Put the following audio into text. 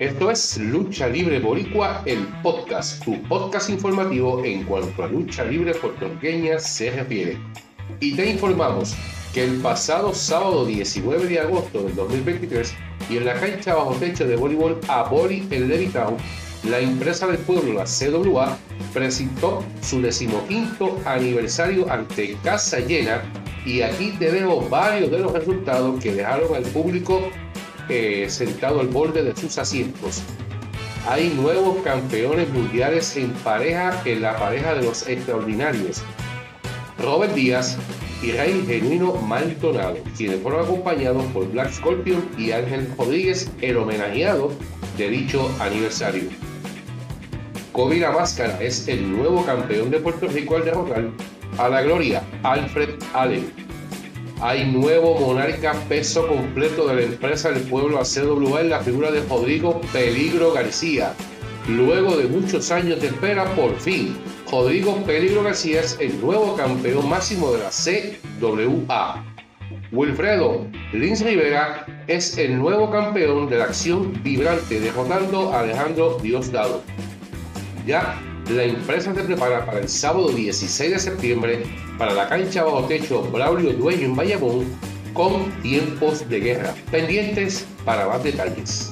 Esto es Lucha Libre Boricua, el podcast, tu podcast informativo en cuanto a lucha libre puertorriqueña se refiere. Y te informamos que el pasado sábado 19 de agosto del 2023 y en la cancha bajo techo de voleibol a Boli en Levittown, la empresa del pueblo, la CWA, presentó su decimoquinto aniversario ante casa llena y aquí tenemos varios de los resultados que dejaron al público eh, sentado al borde de sus asientos. Hay nuevos campeones mundiales en pareja en la pareja de los extraordinarios. Robert Díaz y Rey Genuino Maldonado, quienes fueron acompañados por Black Scorpion y Ángel Rodríguez, el homenajeado de dicho aniversario. Kobe La Máscara es el nuevo campeón de Puerto Rico al derrotar a la gloria Alfred Allen. Hay nuevo monarca peso completo de la empresa del pueblo ACWA en la figura de Rodrigo Peligro García. Luego de muchos años de espera, por fin, Rodrigo Peligro García es el nuevo campeón máximo de la CWA. Wilfredo Lins Rivera es el nuevo campeón de la acción vibrante, derrotando a Alejandro Diosdado. Ya la empresa se prepara para el sábado 16 de septiembre para la cancha bajo techo Braulio Dueño en Bayamón con tiempos de guerra. Pendientes para más detalles.